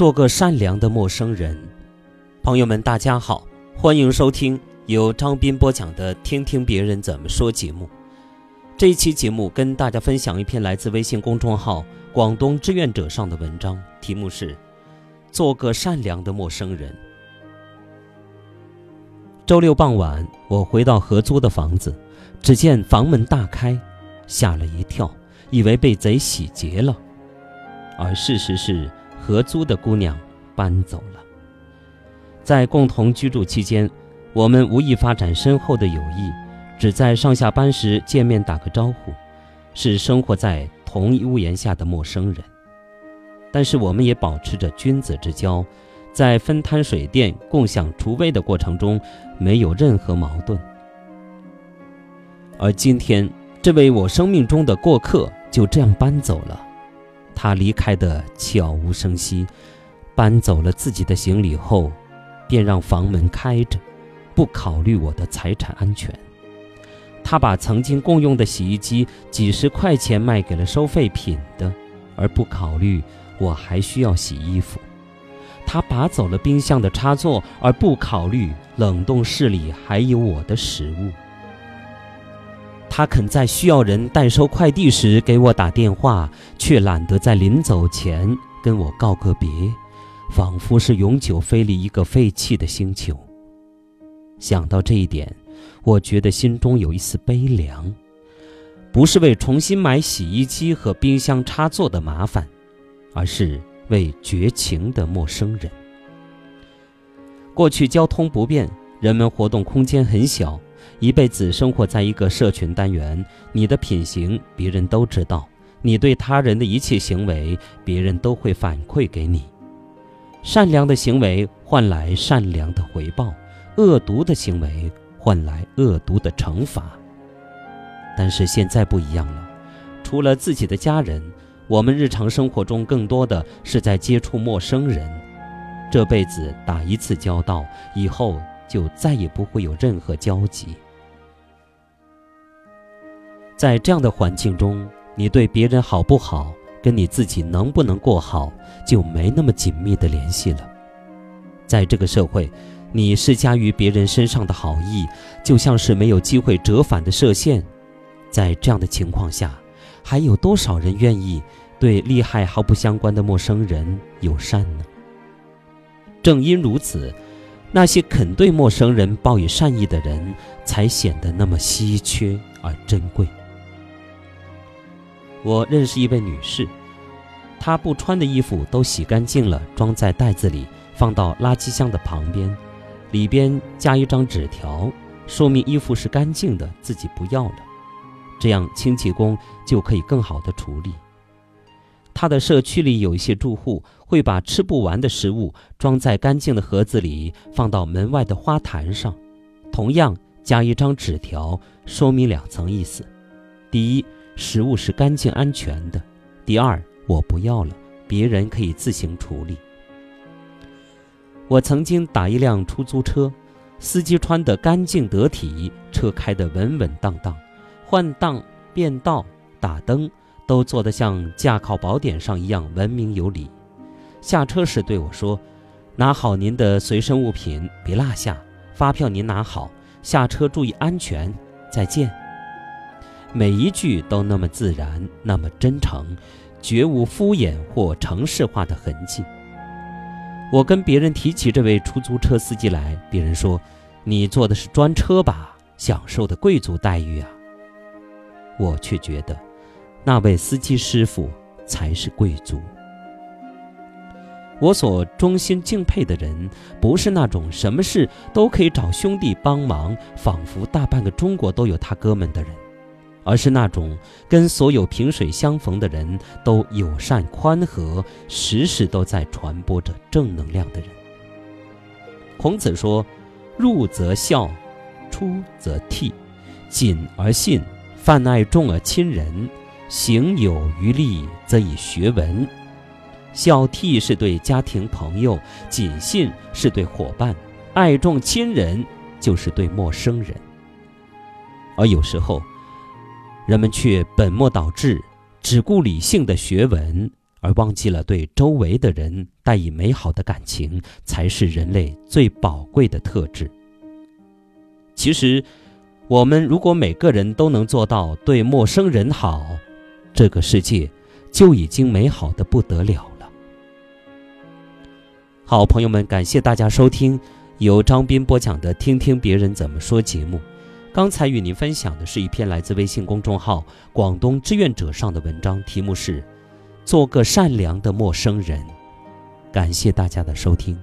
做个善良的陌生人。朋友们，大家好，欢迎收听由张斌播讲的《听听别人怎么说》节目。这一期节目跟大家分享一篇来自微信公众号“广东志愿者”上的文章，题目是《做个善良的陌生人》。周六傍晚，我回到合租的房子，只见房门大开，吓了一跳，以为被贼洗劫了，而事实是。合租的姑娘搬走了。在共同居住期间，我们无意发展深厚的友谊，只在上下班时见面打个招呼，是生活在同一屋檐下的陌生人。但是我们也保持着君子之交，在分摊水电、共享厨卫的过程中，没有任何矛盾。而今天，这位我生命中的过客就这样搬走了。他离开的悄无声息，搬走了自己的行李后，便让房门开着，不考虑我的财产安全。他把曾经共用的洗衣机几十块钱卖给了收废品的，而不考虑我还需要洗衣服。他拔走了冰箱的插座，而不考虑冷冻室里还有我的食物。他肯在需要人代收快递时给我打电话，却懒得在临走前跟我告个别，仿佛是永久飞离一个废弃的星球。想到这一点，我觉得心中有一丝悲凉，不是为重新买洗衣机和冰箱插座的麻烦，而是为绝情的陌生人。过去交通不便，人们活动空间很小。一辈子生活在一个社群单元，你的品行别人都知道，你对他人的一切行为，别人都会反馈给你。善良的行为换来善良的回报，恶毒的行为换来恶毒的惩罚。但是现在不一样了，除了自己的家人，我们日常生活中更多的是在接触陌生人。这辈子打一次交道，以后就再也不会有任何交集。在这样的环境中，你对别人好不好，跟你自己能不能过好，就没那么紧密的联系了。在这个社会，你施加于别人身上的好意，就像是没有机会折返的射线。在这样的情况下，还有多少人愿意对利害毫不相关的陌生人友善呢？正因如此，那些肯对陌生人报以善意的人，才显得那么稀缺而珍贵。我认识一位女士，她不穿的衣服都洗干净了，装在袋子里，放到垃圾箱的旁边，里边加一张纸条，说明衣服是干净的，自己不要了，这样清洁工就可以更好的处理。他的社区里有一些住户会把吃不完的食物装在干净的盒子里，放到门外的花坛上，同样加一张纸条，说明两层意思：第一。食物是干净安全的。第二，我不要了，别人可以自行处理。我曾经打一辆出租车，司机穿得干净得体，车开得稳稳当当，换挡、变道、打灯都做得像驾考宝典上一样文明有礼。下车时对我说：“拿好您的随身物品，别落下。发票您拿好，下车注意安全，再见。”每一句都那么自然，那么真诚，绝无敷衍或城市化的痕迹。我跟别人提起这位出租车司机来，别人说：“你坐的是专车吧？享受的贵族待遇啊！”我却觉得，那位司机师傅才是贵族。我所衷心敬佩的人，不是那种什么事都可以找兄弟帮忙，仿佛大半个中国都有他哥们的人。而是那种跟所有萍水相逢的人都友善宽和，时时都在传播着正能量的人。孔子说：“入则孝，出则悌，谨而信，泛爱众而亲仁，行有余力，则以学文。”孝悌是对家庭朋友，谨信是对伙伴，爱众亲人就是对陌生人。而有时候，人们却本末倒置，只顾理性的学文，而忘记了对周围的人带以美好的感情，才是人类最宝贵的特质。其实，我们如果每个人都能做到对陌生人好，这个世界就已经美好的不得了了。好，朋友们，感谢大家收听由张斌播讲的《听听别人怎么说》节目。刚才与您分享的是一篇来自微信公众号“广东志愿者”上的文章，题目是。做个善良的陌生人，感谢大家的收听。